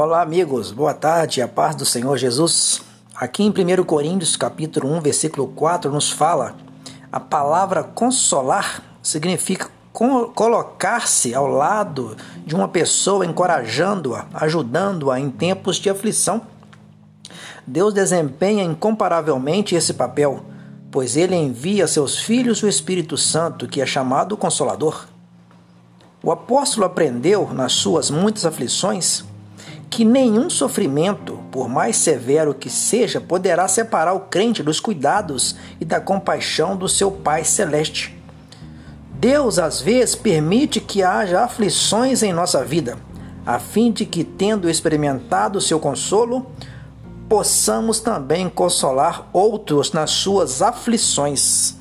Olá, amigos. Boa tarde. A paz do Senhor Jesus. Aqui em 1 Coríntios, capítulo 1, versículo 4, nos fala: a palavra consolar significa colocar-se ao lado de uma pessoa, encorajando-a, ajudando-a em tempos de aflição. Deus desempenha incomparavelmente esse papel, pois ele envia a seus filhos o Espírito Santo, que é chamado Consolador. O apóstolo aprendeu, nas suas muitas aflições, que nenhum sofrimento, por mais severo que seja, poderá separar o crente dos cuidados e da compaixão do seu Pai Celeste. Deus, às vezes, permite que haja aflições em nossa vida, a fim de que, tendo experimentado o seu consolo, possamos também consolar outros nas suas aflições.